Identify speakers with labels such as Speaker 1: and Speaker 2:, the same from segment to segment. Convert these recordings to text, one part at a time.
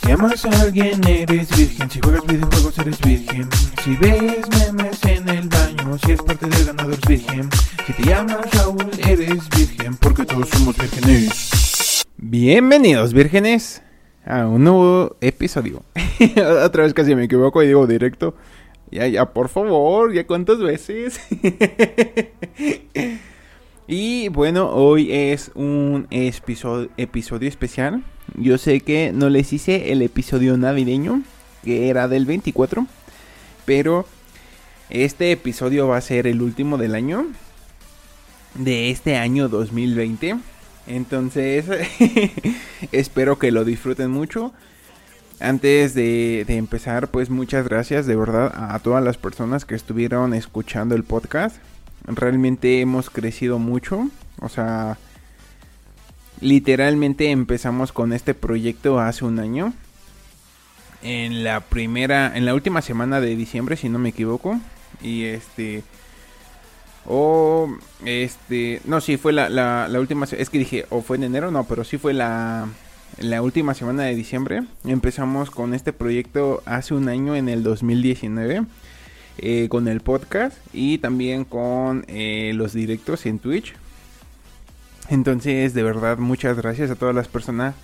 Speaker 1: Si amas a alguien eres virgen, si juegas videojuegos eres virgen, si ves memes en el baño, si es parte del ganador eres virgen, si te llamas Raúl eres virgen, porque todos somos vírgenes.
Speaker 2: Bienvenidos vírgenes a un nuevo episodio. Otra vez casi me equivoco y digo directo. Ya, ya, por favor, ya cuántas veces. y bueno, hoy es un episodio, episodio especial. Yo sé que no les hice el episodio navideño, que era del 24. Pero este episodio va a ser el último del año. De este año 2020. Entonces, espero que lo disfruten mucho. Antes de, de, empezar, pues muchas gracias de verdad a todas las personas que estuvieron escuchando el podcast. Realmente hemos crecido mucho. O sea, literalmente empezamos con este proyecto hace un año. En la primera, en la última semana de diciembre, si no me equivoco. Y este... O este, no, sí, fue la, la, la, última, es que dije, o fue en enero, no, pero sí fue la, la última semana de diciembre. Empezamos con este proyecto hace un año, en el 2019, eh, con el podcast y también con eh, los directos en Twitch. Entonces, de verdad, muchas gracias a todas las personas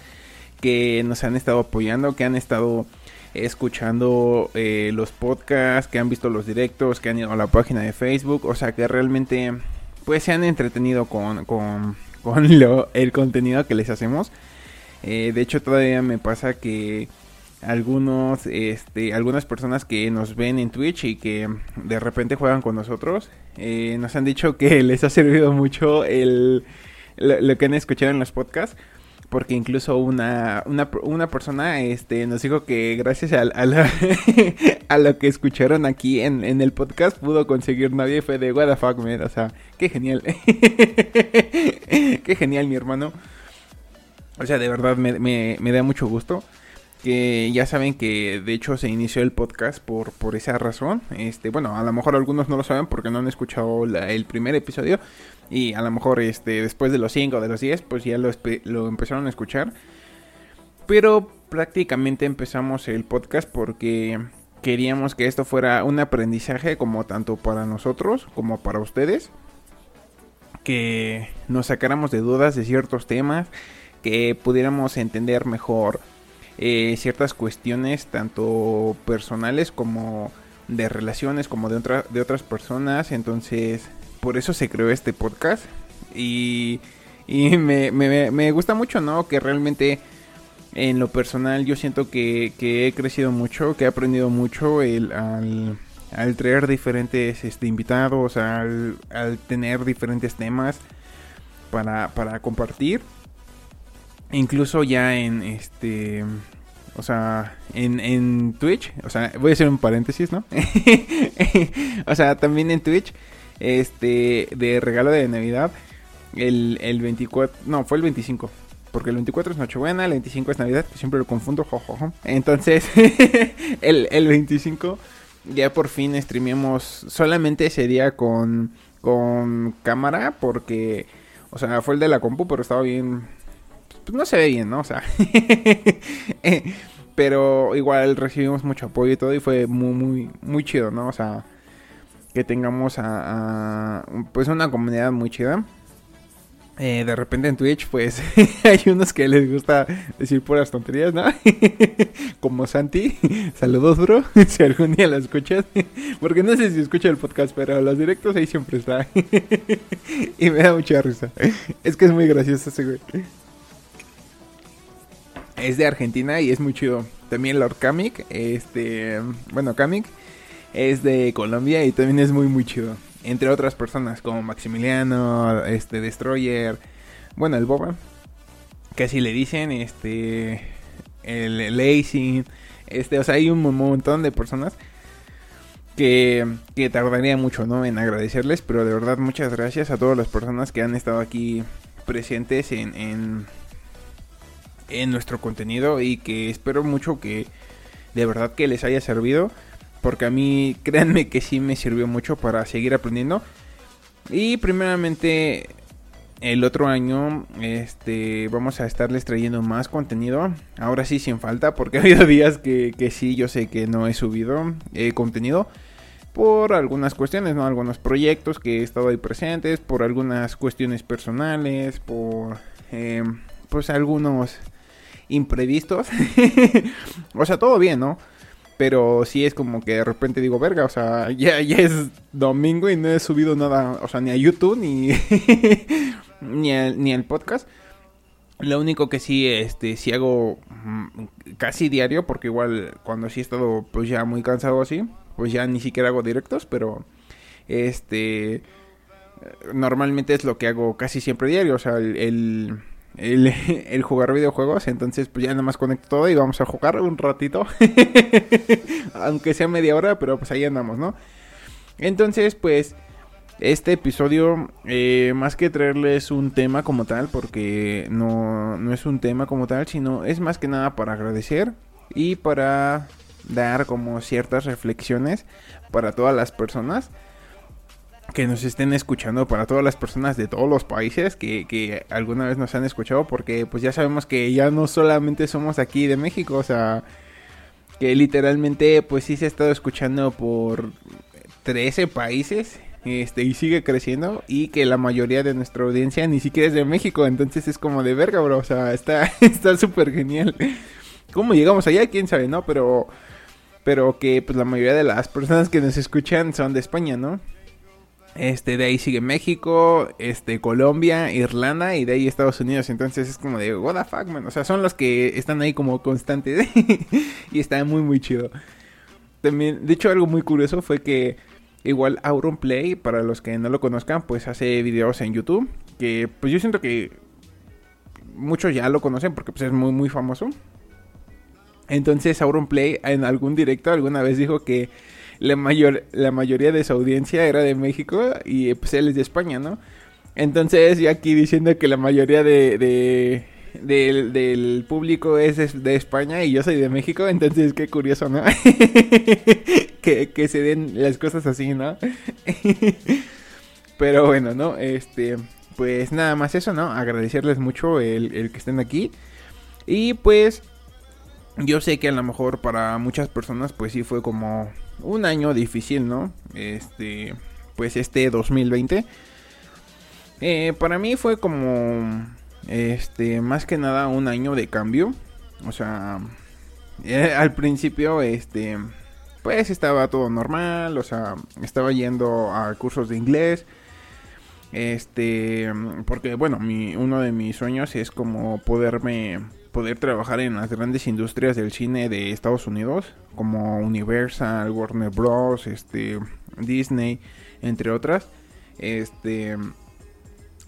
Speaker 2: que nos han estado apoyando, que han estado escuchando eh, los podcasts, que han visto los directos, que han ido a la página de Facebook, o sea que realmente pues se han entretenido con, con, con lo, el contenido que les hacemos. De hecho todavía me pasa que algunos, este, algunas personas que nos ven en Twitch y que de repente juegan con nosotros, eh, nos han dicho que les ha servido mucho el, lo, que han escuchado en los podcasts porque incluso una, una, una, persona este, nos dijo que gracias a, a, a lo que escucharon aquí en, en, el podcast pudo conseguir novia y fue de what the fuck. O sea, qué genial. qué genial, mi hermano. O sea, de verdad me, me, me, da mucho gusto. Que ya saben que de hecho se inició el podcast por, por esa razón. Este, bueno, a lo mejor algunos no lo saben porque no han escuchado el primer episodio. Y a lo mejor este, después de los 5 o de los 10, pues ya lo, lo empezaron a escuchar. Pero prácticamente empezamos el podcast porque queríamos que esto fuera un aprendizaje como tanto para nosotros como para ustedes. Que nos sacáramos de dudas de ciertos temas, que pudiéramos entender mejor eh, ciertas cuestiones, tanto personales como de relaciones, como de, otra, de otras personas. Entonces, por eso se creó este podcast. Y, y me, me, me, gusta mucho, ¿no? Que realmente en lo personal yo siento que, que he crecido mucho, que he aprendido mucho el, al, al traer diferentes este, invitados, al, al tener diferentes temas para, para compartir. Incluso ya en este... O sea, en, en Twitch, o sea, voy a hacer un paréntesis, ¿no? o sea, también en Twitch este de regalo de Navidad. El, el 24, no, fue el 25. Porque el 24 es Nochebuena, el 25 es Navidad, que siempre lo confundo, jojojo. Entonces, el, el 25 ya por fin streameamos solamente sería con, con cámara, porque, o sea, fue el de la compu, pero estaba bien, pues no se ve bien, ¿no? O sea, pero igual recibimos mucho apoyo y todo y fue muy, muy, muy chido, ¿no? O sea, que tengamos a, pues una comunidad muy chida. Eh, de repente en Twitch, pues hay unos que les gusta decir puras tonterías, ¿no? Como Santi. Saludos, bro. si algún día la escuchas. Porque no sé si escucha el podcast, pero los directos ahí siempre está. y me da mucha risa. Es que es muy gracioso ese. Es de Argentina y es muy chido. También Lord Kamik. Este. Bueno, Kamik es de Colombia y también es muy muy chido. Entre otras personas como Maximiliano, este Destroyer, bueno, el Boba, que así le dicen, este el Lazy, este, o sea, hay un montón de personas que, que tardaría mucho, ¿no? En agradecerles, pero de verdad muchas gracias a todas las personas que han estado aquí presentes en, en, en nuestro contenido y que espero mucho que de verdad que les haya servido porque a mí créanme que sí me sirvió mucho para seguir aprendiendo. Y primeramente el otro año este vamos a estarles trayendo más contenido. Ahora sí sin falta, porque ha habido días que, que sí, yo sé que no he subido eh, contenido. Por algunas cuestiones, ¿no? Algunos proyectos que he estado ahí presentes, por algunas cuestiones personales, por eh, pues algunos imprevistos. o sea, todo bien, ¿no? Pero sí es como que de repente digo, verga, o sea, ya, ya es domingo y no he subido nada, o sea, ni a YouTube ni, ni, ni al podcast. Lo único que sí, este, sí hago mm, casi diario, porque igual cuando sí he estado pues ya muy cansado así, pues ya ni siquiera hago directos, pero este, normalmente es lo que hago casi siempre diario, o sea, el el, jugar videojuegos. Entonces, pues ya nada más conecto todo y vamos a jugar un ratito. Aunque sea media hora, pero pues ahí andamos, ¿no? Entonces, pues este episodio, eh, más que traerles un tema como tal, porque no, no es un tema como tal, sino es más que nada para agradecer y para dar como ciertas reflexiones para todas las personas que nos estén escuchando para todas las personas de todos los países que, que, alguna vez nos han escuchado porque pues ya sabemos que ya no solamente somos aquí de México, o sea, que literalmente pues sí se ha estado escuchando por 13 países este y sigue creciendo y que la mayoría de nuestra audiencia ni siquiera es de México, entonces es como de verga, bro, o sea, está está súper genial. ¿Cómo llegamos allá? ¿Quién sabe, no? Pero pero que pues la mayoría de las personas que nos escuchan son de España, ¿no? Este, de ahí sigue México, este, Colombia, Irlanda y de ahí Estados Unidos. Entonces es como de, what man. O sea, son los que están ahí como constantes. y está muy, muy chido. También, de hecho, algo muy curioso fue que igual Auron Play, para los que no lo conozcan, pues hace videos en YouTube. Que pues yo siento que muchos ya lo conocen porque pues es muy, muy famoso. Entonces Auron Play en algún directo alguna vez dijo que la, mayor, la mayoría de su audiencia era de México y pues él es de España, ¿no? Entonces yo aquí diciendo que la mayoría de, de del, público es de España y yo soy de México, entonces qué curioso, ¿no? que, que se den las cosas así, ¿no? Pero bueno, ¿no? Este, pues nada más eso, ¿no? Agradecerles mucho el, el que estén aquí. Y pues yo sé que a lo mejor para muchas personas pues sí fue como un año difícil, ¿no? Este, pues este 2020. Eh, para mí fue como, este, más que nada un año de cambio. O sea, eh, al principio, este, pues estaba todo normal, o sea, estaba yendo a cursos de inglés. Este, porque bueno, mi, uno de mis sueños es como poderme poder trabajar en las grandes industrias del cine de Estados Unidos, como Universal, Warner Bros, este, Disney, entre otras. Este,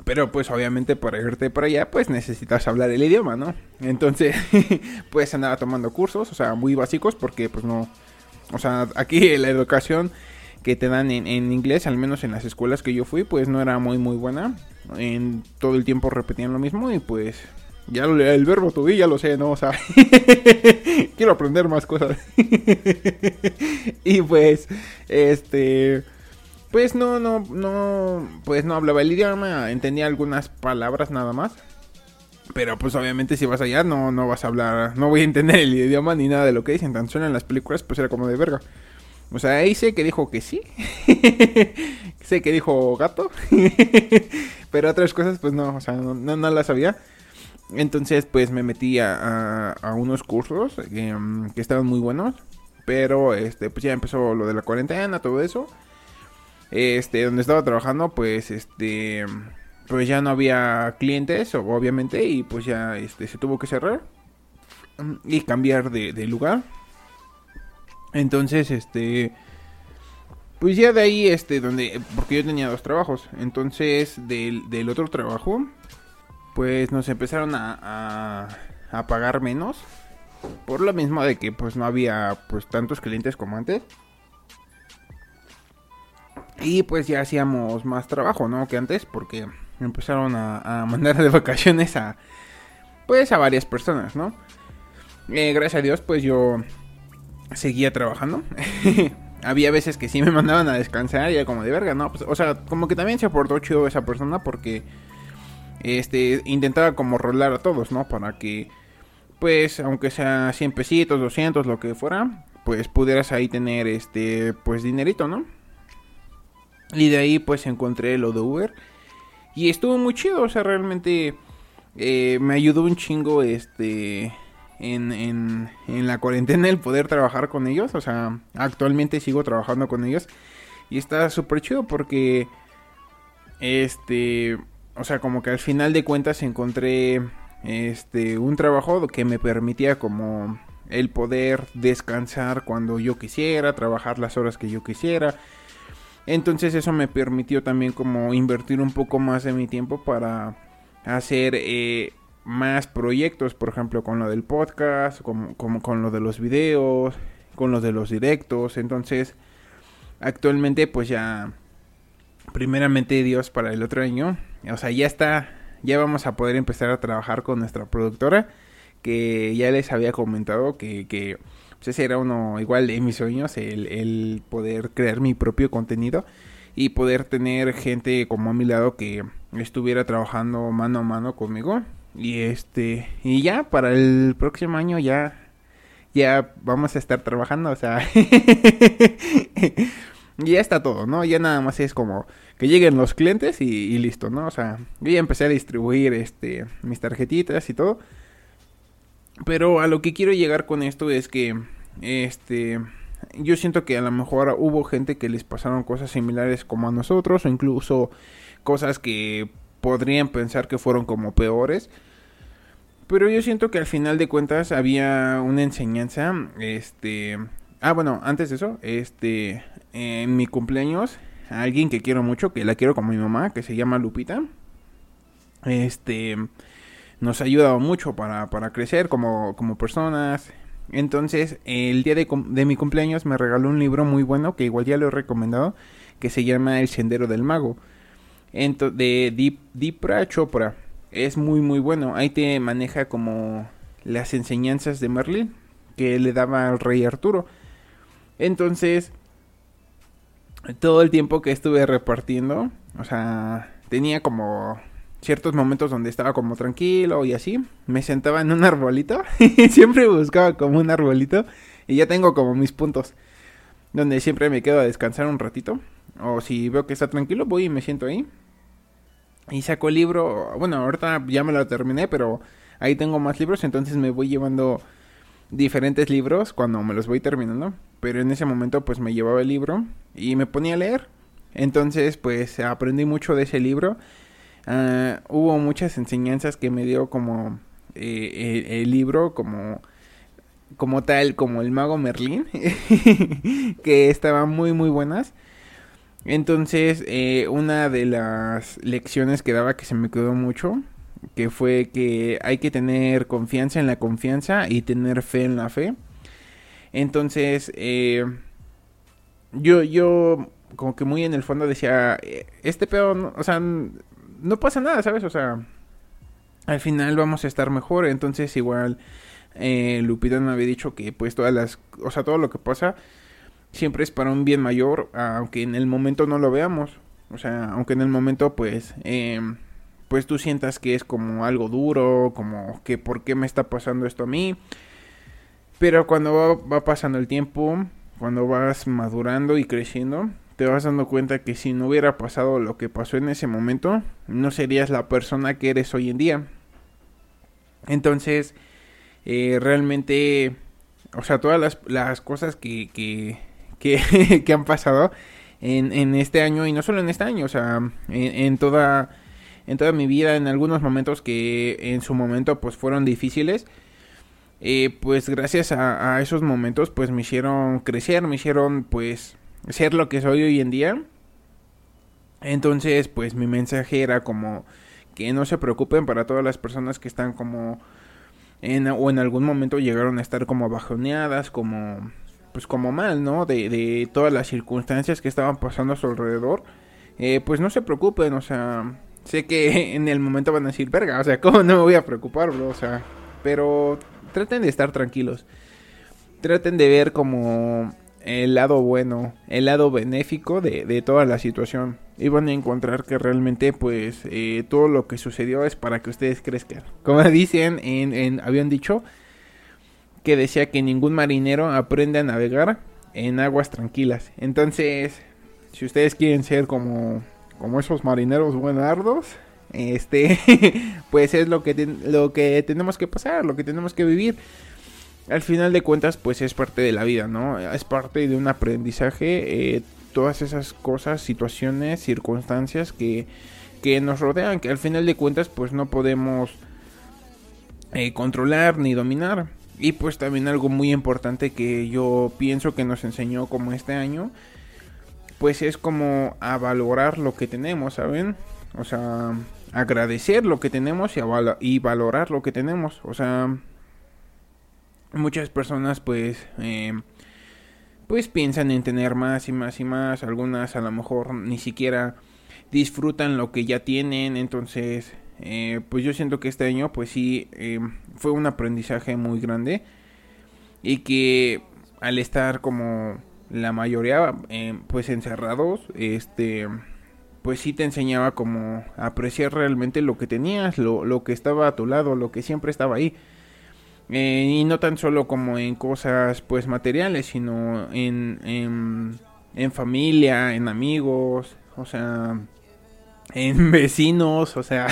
Speaker 2: pero pues obviamente para irte para allá pues necesitas hablar el idioma, ¿no? Entonces pues andaba tomando cursos, o sea, muy básicos porque pues no, o sea, aquí la educación que te dan en, en, inglés, al menos en las escuelas que yo fui, pues no era muy muy buena. En todo el tiempo repetían lo mismo y pues ya el verbo to ya lo sé, ¿no? O sea, quiero aprender más cosas. y pues, este, pues no, no, no, pues no hablaba el idioma, entendía algunas palabras nada más. Pero pues obviamente si vas allá no, no vas a hablar, no voy a entender el idioma ni nada de lo que dicen. Tan solo en las películas pues era como de verga. O sea, ahí sé que dijo que sí. sé que dijo gato. pero otras cosas pues no, o sea, no, no, no las sabía. Entonces, pues me metí a, unos cursos mm, que estaban muy buenos. Pero, este, pues ya empezó lo de la cuarentena, todo eso. Este, donde estaba trabajando, pues, este, pues ya no había clientes, obviamente, y pues ya, este, se tuvo que cerrar y cambiar de, de lugar. Entonces, este, pues ya de ahí, este, donde, porque yo tenía dos trabajos. Entonces, del, del otro trabajo, pues nos empezaron a, a, pagar menos. Por lo mismo de que pues no había pues tantos clientes como antes. Y pues ya hacíamos más trabajo, ¿no? Que antes, porque empezaron a, mandar de vacaciones a pues a varias personas, ¿no? Eh, gracias a Dios, pues yo seguía trabajando. Había veces que sí me mandaban a descansar y era como de verga, ¿no? Pues, o sea, como que también se aportó chido esa persona porque este, intentaba como rolar a todos, ¿no? Para que, pues, aunque sea 100 pesitos, 200, lo que fuera, pues pudieras ahí tener, este, pues, dinerito, ¿no? Y de ahí, pues, encontré lo de Uber. Y estuvo muy chido, o sea, realmente eh, me ayudó un chingo, este, en, en, en la cuarentena el poder trabajar con ellos. O sea, actualmente sigo trabajando con ellos. Y está súper chido porque, este, o sea, como que al final de cuentas encontré este un trabajo que me permitía como el poder descansar cuando yo quisiera, trabajar las horas que yo quisiera. Entonces eso me permitió también como invertir un poco más de mi tiempo para hacer eh, más proyectos, por ejemplo, con lo del podcast, como, con lo de los videos, con lo de los directos. Entonces, actualmente pues ya, primeramente Dios para el otro año, o sea, ya está, ya vamos a poder empezar a trabajar con nuestra productora, que ya les había comentado que, que pues ese era uno igual de mis sueños, el, el poder crear mi propio contenido y poder tener gente como a mi lado que estuviera trabajando mano a mano conmigo. Y este, y ya para el próximo año ya, ya vamos a estar trabajando, o sea, ya está todo, ¿no? Ya nada más es como que lleguen los clientes y, listo, ¿no? O sea, yo ya empecé a distribuir este, mis tarjetitas y todo. Pero a lo que quiero llegar con esto es que, este, yo siento que a lo mejor hubo gente que les pasaron cosas similares como a nosotros o incluso cosas que podrían pensar que fueron como peores. Pero yo siento que al final de cuentas había una enseñanza, este... Ah, bueno, antes de eso, este... En mi cumpleaños, alguien que quiero mucho, que la quiero como mi mamá, que se llama Lupita, este... Nos ha ayudado mucho para, para crecer como, como personas. Entonces, el día de, de mi cumpleaños me regaló un libro muy bueno, que igual ya lo he recomendado, que se llama El Sendero del Mago de Dipra Chopra. Es muy muy bueno. Ahí te maneja como las enseñanzas de Merlin que le daba al rey Arturo. Entonces, todo el tiempo que estuve repartiendo, o sea, tenía como ciertos momentos donde estaba como tranquilo y así. Me sentaba en un arbolito y siempre buscaba como un arbolito y ya tengo como mis puntos donde siempre me quedo a descansar un ratito. O si veo que está tranquilo, voy y me siento ahí. Y saco el libro, bueno, ahorita ya me lo terminé, pero ahí tengo más libros, entonces me voy llevando diferentes libros cuando me los voy terminando. Pero en ese momento pues me llevaba el libro y me ponía a leer. Entonces pues aprendí mucho de ese libro. Ah, hubo muchas enseñanzas que me dio como eh, el, libro, como, como tal, como el mago Merlín, que estaban muy muy buenas. Entonces, eh, una de las lecciones que daba que se me quedó mucho, que fue que hay que tener confianza en la confianza y tener fe en la fe. Entonces, eh, yo, yo como que muy en el fondo decía, eh, este pedo, o sea, no pasa nada, ¿sabes? O sea, al final vamos a estar mejor. Entonces, igual, eh, Lupita me había dicho que pues todas las, o sea, todo lo que pasa siempre es para un bien mayor, aunque en el momento no lo veamos. O sea, aunque en el momento pues, eh, pues tú sientas que es como algo duro, como que por qué me está pasando esto a mí. Pero cuando va, pasando el tiempo, cuando vas madurando y creciendo, te vas dando cuenta que si no hubiera pasado lo que pasó en ese momento, no serías la persona que eres hoy en día. Entonces, eh, realmente, o sea, todas las, cosas que, que, que, han pasado en, en, este año y no solo en este año, o sea, en, toda en toda mi vida, en algunos momentos que en su momento pues fueron difíciles, eh, pues gracias a, esos momentos pues me hicieron crecer, me hicieron pues ser lo que soy hoy en día. Entonces pues mi mensaje era como que no se preocupen para todas las personas que están como en, o en algún momento llegaron a estar como bajoneadas, como pues como mal, ¿no? De, de todas las circunstancias que estaban pasando a su alrededor, eh, pues no se preocupen, o sea, sé que en el momento van a decir, verga, o sea, ¿cómo no me voy a preocupar, bro? O sea, pero traten de estar tranquilos. Traten de ver como el lado bueno, el lado benéfico de, de toda la situación. Y van a encontrar que realmente pues eh, todo lo que sucedió es para que ustedes crezcan. Como dicen, en, habían dicho que decía que ningún marinero aprende a navegar en aguas tranquilas. Entonces, si ustedes quieren ser como, como esos marineros buenardos, este, pues es lo que, lo que tenemos que pasar, lo que tenemos que vivir al final de cuentas, pues es parte de la vida, ¿no? Es parte de un aprendizaje. Eh, todas esas cosas, situaciones, circunstancias que, que nos rodean, que al final de cuentas, pues no podemos eh, controlar ni dominar. Y pues también algo muy importante que yo pienso que nos enseñó como este año, pues es como a valorar lo que tenemos, ¿saben? O sea, agradecer lo que tenemos y, valorar lo que tenemos. O sea, muchas personas pues eh, pues piensan en tener más y más y más algunas a lo mejor ni siquiera disfrutan lo que ya tienen entonces eh, pues yo siento que este año pues sí eh, fue un aprendizaje muy grande y que al estar como la mayoría pues encerrados este pues sí te enseñaba como apreciar realmente lo que tenías lo, lo que estaba a tu lado lo que siempre estaba ahí. Eh, y no tan solo como en cosas pues materiales, sino en, en, en familia, en amigos, o sea, en vecinos, o sea,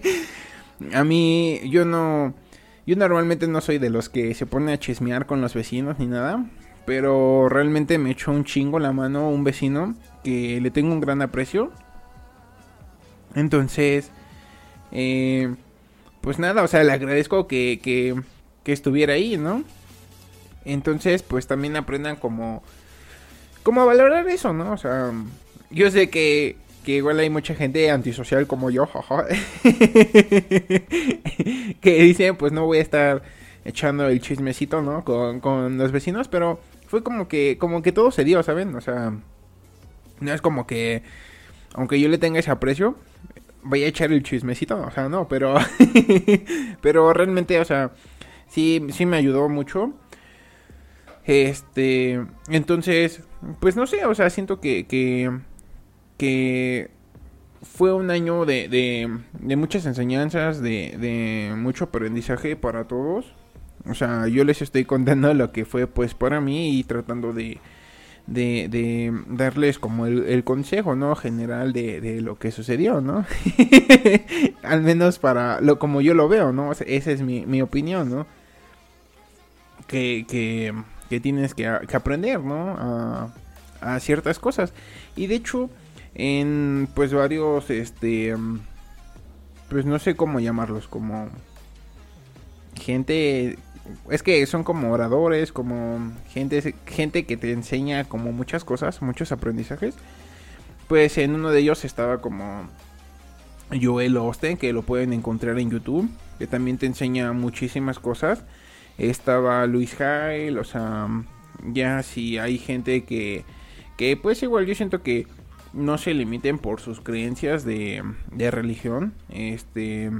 Speaker 2: a mí yo no, yo normalmente no soy de los que se pone a chismear con los vecinos ni nada, pero realmente me echó un chingo la mano un vecino que le tengo un gran aprecio. Entonces, eh, pues nada, o sea, le agradezco que, que, estuviera ahí, ¿no? Entonces, pues también aprendan como, como a valorar eso, ¿no? O sea, yo sé que, que igual hay mucha gente antisocial como yo, jaja, que dice, pues no voy a estar echando el chismecito, ¿no? Con, con los vecinos, pero fue como que, como que todo se dio, ¿saben? O sea, no es como que, aunque yo le tenga ese aprecio, voy a echar el chismecito, o sea, no, pero pero realmente, o sea, sí sí me ayudó mucho. Este, entonces, pues no sé, o sea, siento que que fue un año de, de, muchas enseñanzas, de mucho aprendizaje para todos. O sea, yo les estoy contando lo que fue pues para mí y tratando de, de, de darles como el, consejo, ¿no? General de, de, lo que sucedió, ¿no? Al menos para lo como yo lo veo, ¿no? Esa es mi, mi opinión, ¿no? Que, que, que tienes que, que, aprender, ¿no? A, a ciertas cosas. Y de hecho, en pues varios, este, pues no sé cómo llamarlos, como gente es que son como oradores, como gente, gente que te enseña como muchas cosas, muchos aprendizajes. Pues en uno de ellos estaba como Joel Osten, que lo pueden encontrar en YouTube, que también te enseña muchísimas cosas. Estaba Luis Jail, o sea, ya si hay gente que, que pues igual yo siento que no se limiten por sus creencias de, de religión. Este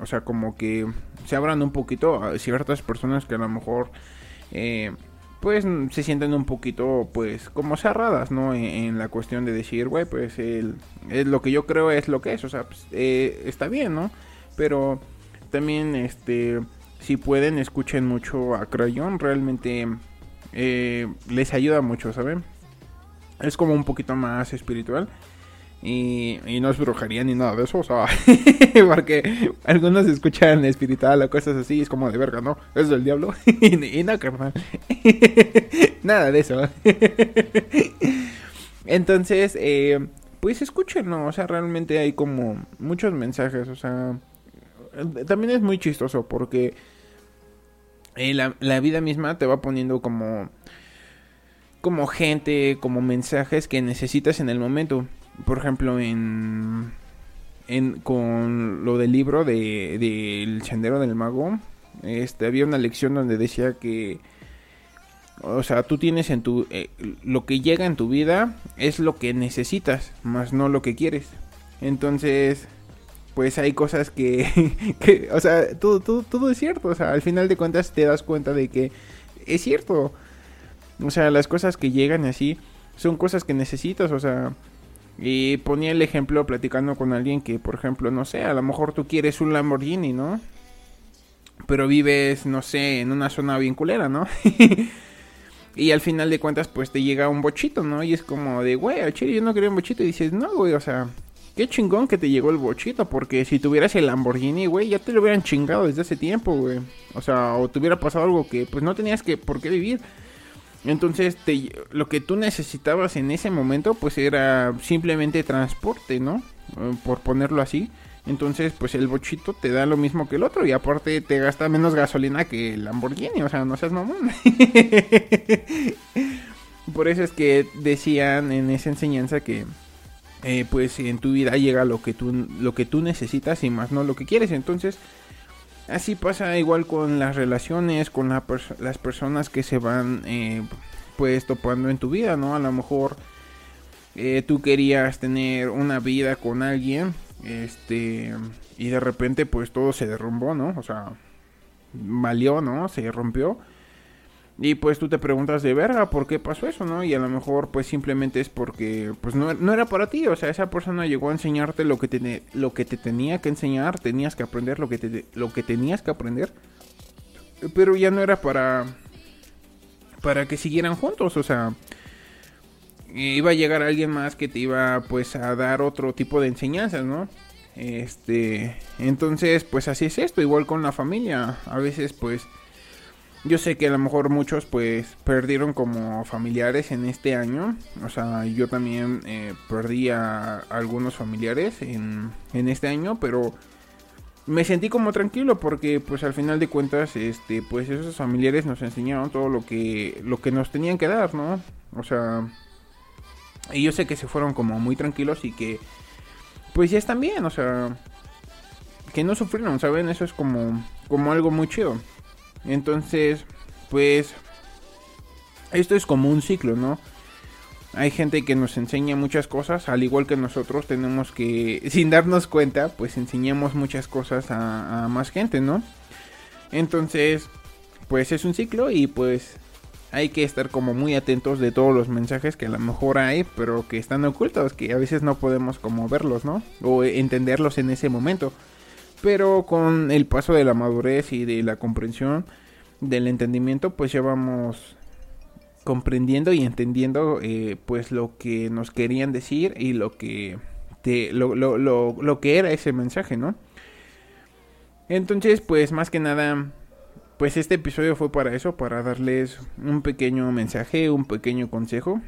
Speaker 2: o sea, como que se abran un poquito a ciertas personas que a lo mejor, eh, pues se sienten un poquito, pues, como cerradas, ¿no? En, la cuestión de decir, güey, pues el, lo que yo creo es lo que es, o sea, pues, eh, está bien, ¿no? Pero también, este, si pueden, escuchen mucho a Crayon, realmente eh, les ayuda mucho, ¿saben? Es como un poquito más espiritual. Y, no es brujería ni nada de eso, o sea, porque algunos escuchan espiritual o cosas así, es como de verga, ¿no? Es del diablo. y, no, carnal. nada de eso. Entonces, eh, pues escúchenlo, o sea, realmente hay como muchos mensajes, o sea, también es muy chistoso porque eh, la, la vida misma te va poniendo como como gente, como mensajes que necesitas en el momento por ejemplo, en, en con lo del libro de del sendero del mago, este había una lección donde decía que o sea, tú tienes en tu eh, lo que llega en tu vida es lo que necesitas, más no lo que quieres. Entonces, pues hay cosas que, que o sea, todo, todo, todo es cierto, o sea, al final de cuentas te das cuenta de que es cierto. O sea, las cosas que llegan así son cosas que necesitas, o sea... Y ponía el ejemplo platicando con alguien que, por ejemplo, no sé, a lo mejor tú quieres un Lamborghini, ¿no? Pero vives, no sé, en una zona bien culera, ¿no? y al final de cuentas, pues te llega un bochito, ¿no? Y es como de, güey, al chile yo no quería un bochito. Y dices, no, güey, o sea, qué chingón que te llegó el bochito. Porque si tuvieras el Lamborghini, güey, ya te lo hubieran chingado desde hace tiempo, güey. O sea, o te hubiera pasado algo que, pues no tenías que por qué vivir. Entonces, te, lo que tú necesitabas en ese momento, pues era simplemente transporte, ¿no? Eh, por ponerlo así. Entonces, pues el bochito te da lo mismo que el otro y aparte te gasta menos gasolina que el Lamborghini, o sea, no seas mamón. por eso es que decían en esa enseñanza que eh, pues en tu vida llega lo que tú lo que tú necesitas y más no lo que quieres. Entonces, Así pasa igual con las relaciones, con las personas que se van eh, pues topando en tu vida, ¿no? A lo mejor eh, tú querías tener una vida con alguien, este, y de repente pues todo se derrumbó, ¿no? O sea, valió, ¿no? Se rompió. Y pues tú te preguntas de verga, ¿por qué pasó eso, no? Y a lo mejor pues simplemente es porque pues no, era para ti, o sea, esa persona llegó a enseñarte lo que te, lo que te tenía que enseñar, tenías que aprender lo que, te, lo que tenías que aprender, pero ya no era para, para que siguieran juntos, o sea, iba a llegar alguien más que te iba pues a dar otro tipo de enseñanzas, ¿no? Este, entonces pues así es esto, igual con la familia, a veces pues yo sé que a lo mejor muchos pues perdieron como familiares en este año. O sea, yo también eh, perdí a algunos familiares en, en este año, pero me sentí como tranquilo porque pues al final de cuentas este pues esos familiares nos enseñaron todo lo que lo que nos tenían que dar, ¿no? O sea, y yo sé que se fueron como muy tranquilos y que pues ya están bien, o sea, que no sufrieron, ¿saben? Eso es como como algo muy chido. Entonces, pues, esto es como un ciclo, ¿no? Hay gente que nos enseña muchas cosas, al igual que nosotros tenemos que, sin darnos cuenta, pues enseñamos muchas cosas a, más gente, ¿no? Entonces, pues es un ciclo y pues hay que estar como muy atentos de todos los mensajes que a lo mejor hay, pero que están ocultos, que a veces no podemos como verlos, ¿no? O entenderlos en ese momento. Pero con el paso de la madurez y de la comprensión, del entendimiento, pues ya vamos comprendiendo y entendiendo eh, pues lo que nos querían decir y lo que te, lo, lo, lo, lo, que era ese mensaje, ¿no? Entonces, pues más que nada, pues este episodio fue para eso, para darles un pequeño mensaje, un pequeño consejo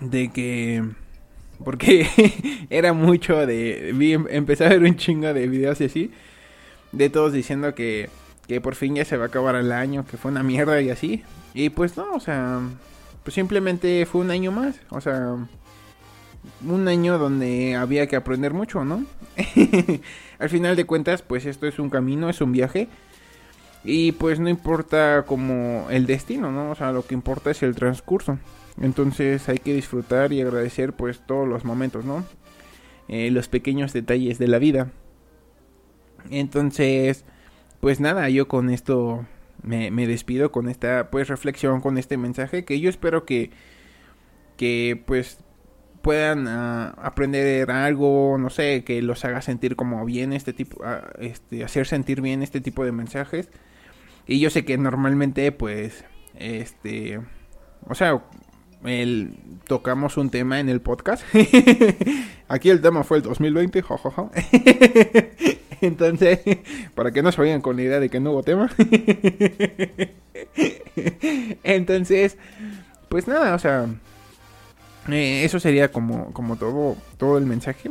Speaker 2: de que porque era mucho de... Vi, empecé a ver un chingo de videos y así. De todos diciendo que, que por fin ya se va a acabar el año, que fue una mierda y así. Y pues no, o sea... Pues simplemente fue un año más. O sea... Un año donde había que aprender mucho, ¿no? Al final de cuentas, pues esto es un camino, es un viaje. Y pues no importa como el destino, ¿no? O sea, lo que importa es el transcurso. Entonces hay que disfrutar y agradecer pues todos los momentos, ¿no? Eh, los pequeños detalles de la vida. Entonces, pues nada, yo con esto me, despido con esta pues reflexión, con este mensaje que yo espero que, que pues puedan ah, aprender algo, no sé, que los haga sentir como bien este tipo, ah, este, hacer sentir bien este tipo de mensajes. Y yo sé que normalmente pues, este, o sea, el, tocamos un tema en el podcast. Aquí el tema fue el 2020, jojojo. Entonces, para que no se vayan con la idea de que no hubo tema. Entonces, pues nada, o sea, eh, eso sería como, como todo, todo el mensaje.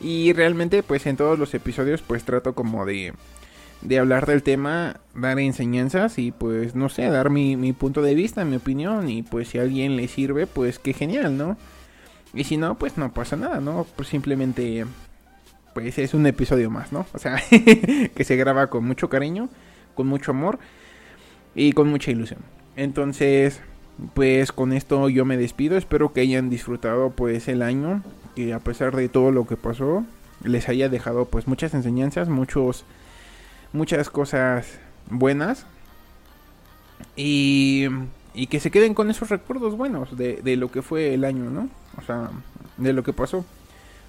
Speaker 2: y realmente, pues en todos los episodios, pues trato como de de hablar del tema, dar enseñanzas y pues no sé, dar mi, mi, punto de vista, mi opinión y pues si alguien le sirve, pues qué genial, ¿no? Y si no, pues no pasa nada, ¿no? Pues simplemente pues es un episodio más, ¿no? O sea, que se graba con mucho cariño, con mucho amor y con mucha ilusión. Entonces, pues con esto yo me despido, espero que hayan disfrutado pues el año, que a pesar de todo lo que pasó, les haya dejado pues muchas enseñanzas, muchos muchas cosas buenas. Y, y que se queden con esos recuerdos buenos de, de lo que fue el año, ¿no? O sea, de lo que pasó.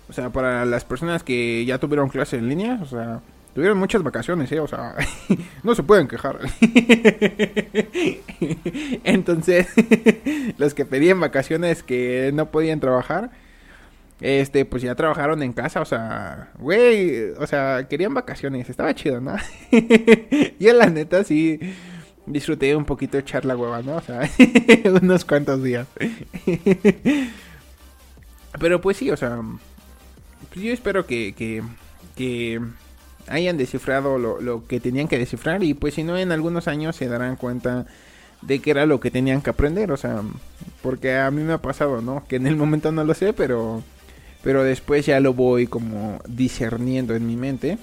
Speaker 2: O sea, para las personas que ya tuvieron clase en línea, o sea, tuvieron muchas vacaciones, ¿eh? O sea, no se pueden quejar. Entonces, los que pedían vacaciones que no podían trabajar, este, pues ya trabajaron en casa, o sea, güey, o sea, querían vacaciones, estaba chido, ¿no? y en la neta sí disfruté un poquito echar la hueva, ¿no? O sea, unos cuantos días. Pero pues sí, o sea, pues yo espero que, que, que hayan descifrado lo, lo, que tenían que descifrar y pues si no en algunos años se darán cuenta de que era lo que tenían que aprender, o sea, porque a mí me ha pasado, ¿no? Que en el momento no lo sé, pero pero después ya lo voy como discerniendo en mi mente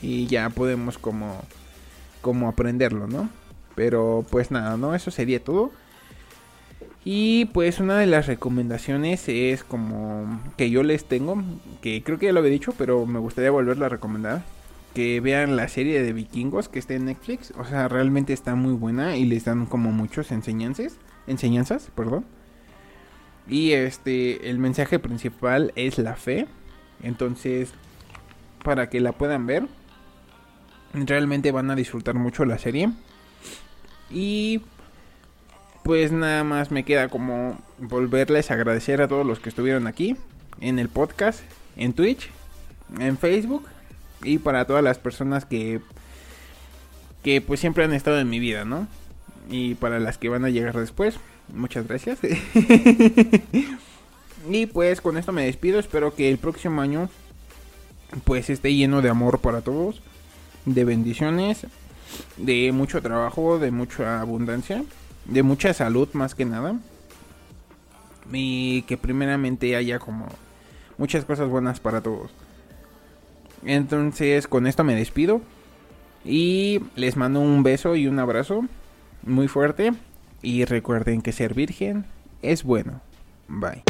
Speaker 2: y ya podemos como como aprenderlo, ¿no? Pero pues nada, ¿no? Eso sería todo. Y pues una de las recomendaciones es como que yo les tengo, que creo que ya lo había dicho, pero me gustaría volverla a recomendar. Que vean la serie de vikingos que está en Netflix. O sea, realmente está muy buena y les dan como muchos enseñanzas. Enseñanzas, perdón. Y este, el mensaje principal es la fe. Entonces, para que la puedan ver, realmente van a disfrutar mucho la serie. Y pues nada más me queda como volverles a agradecer a todos los que estuvieron aquí en el podcast, en Twitch, en Facebook y para todas las personas que que pues siempre han estado en mi vida, ¿no? Y para las que van a llegar después, muchas gracias. y pues con esto me despido, espero que el próximo año pues esté lleno de amor para todos, de bendiciones, de mucho trabajo, de mucha abundancia de mucha salud más que nada. Y que primeramente haya como muchas cosas buenas para todos. Entonces con esto me despido. Y les mando un beso y un abrazo muy fuerte. Y recuerden que ser virgen es bueno. Bye.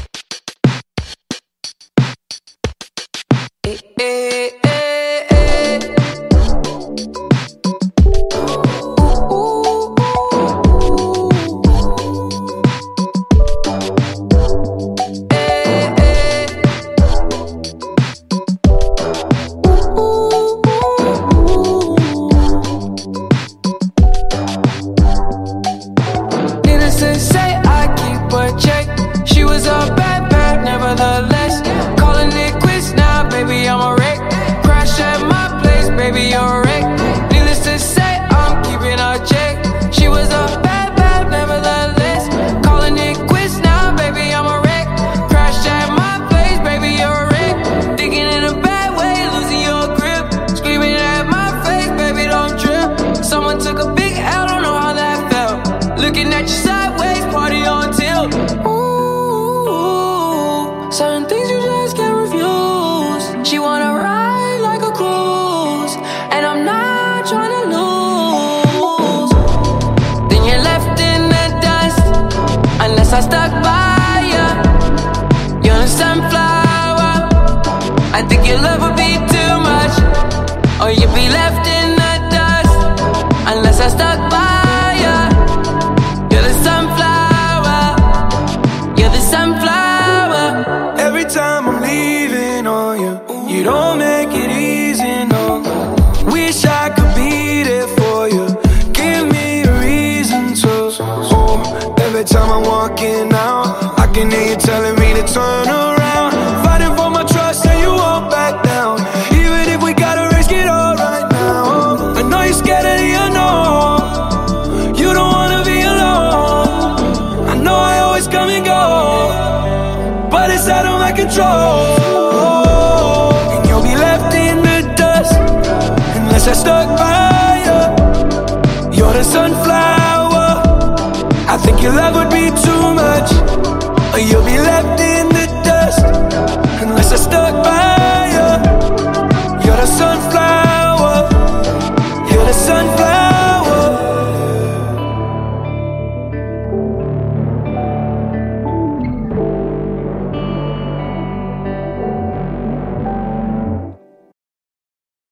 Speaker 2: Every time I'm
Speaker 3: walking out, I can hear you telling me to turn around.